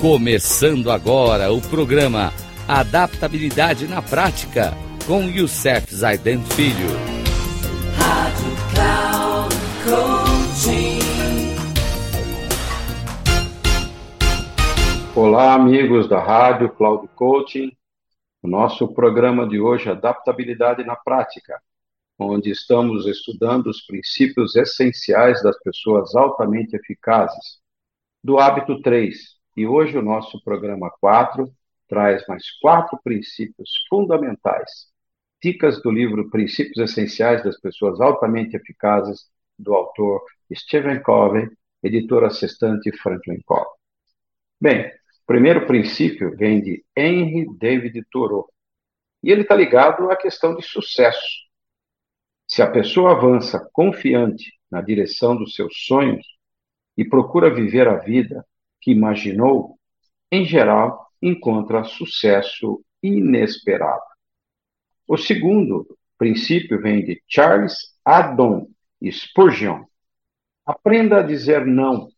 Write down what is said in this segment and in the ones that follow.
Começando agora o programa Adaptabilidade na Prática com Youssef Zaiden Filho. Rádio Cloud Coaching. Olá, amigos da Rádio Cloud Coaching. O nosso programa de hoje é Adaptabilidade na Prática, onde estamos estudando os princípios essenciais das pessoas altamente eficazes, do hábito 3 e hoje o nosso programa 4 traz mais quatro princípios fundamentais, dicas do livro Princípios Essenciais das Pessoas Altamente Eficazes, do autor Stephen Covey, editor assistente Franklin Covey. Bem, o primeiro princípio vem de Henry David Thoreau, e ele está ligado à questão de sucesso. Se a pessoa avança confiante na direção dos seus sonhos e procura viver a vida que imaginou, em geral, encontra sucesso inesperado. O segundo princípio vem de Charles Adon Spurgeon. Aprenda a dizer não.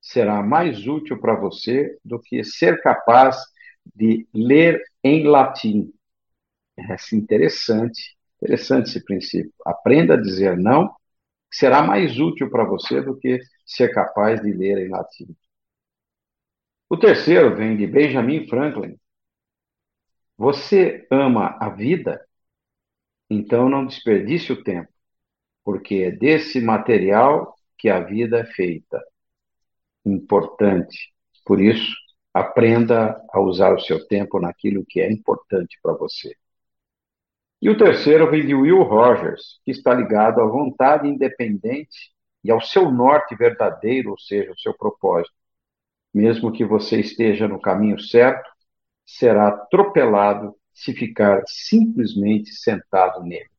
Será mais útil para você do que ser capaz de ler em latim. É interessante, interessante esse princípio. Aprenda a dizer não, será mais útil para você do que ser capaz de ler em latim. O terceiro vem de Benjamin Franklin. Você ama a vida? Então não desperdice o tempo, porque é desse material que a vida é feita. Importante. Por isso, aprenda a usar o seu tempo naquilo que é importante para você. E o terceiro vem de Will Rogers, que está ligado à vontade independente e ao seu norte verdadeiro, ou seja, o seu propósito mesmo que você esteja no caminho certo, será atropelado se ficar simplesmente sentado nele.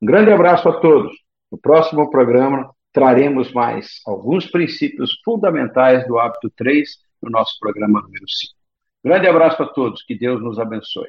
Um grande abraço a todos. No próximo programa traremos mais alguns princípios fundamentais do hábito 3 no nosso programa número 5. Grande abraço a todos, que Deus nos abençoe.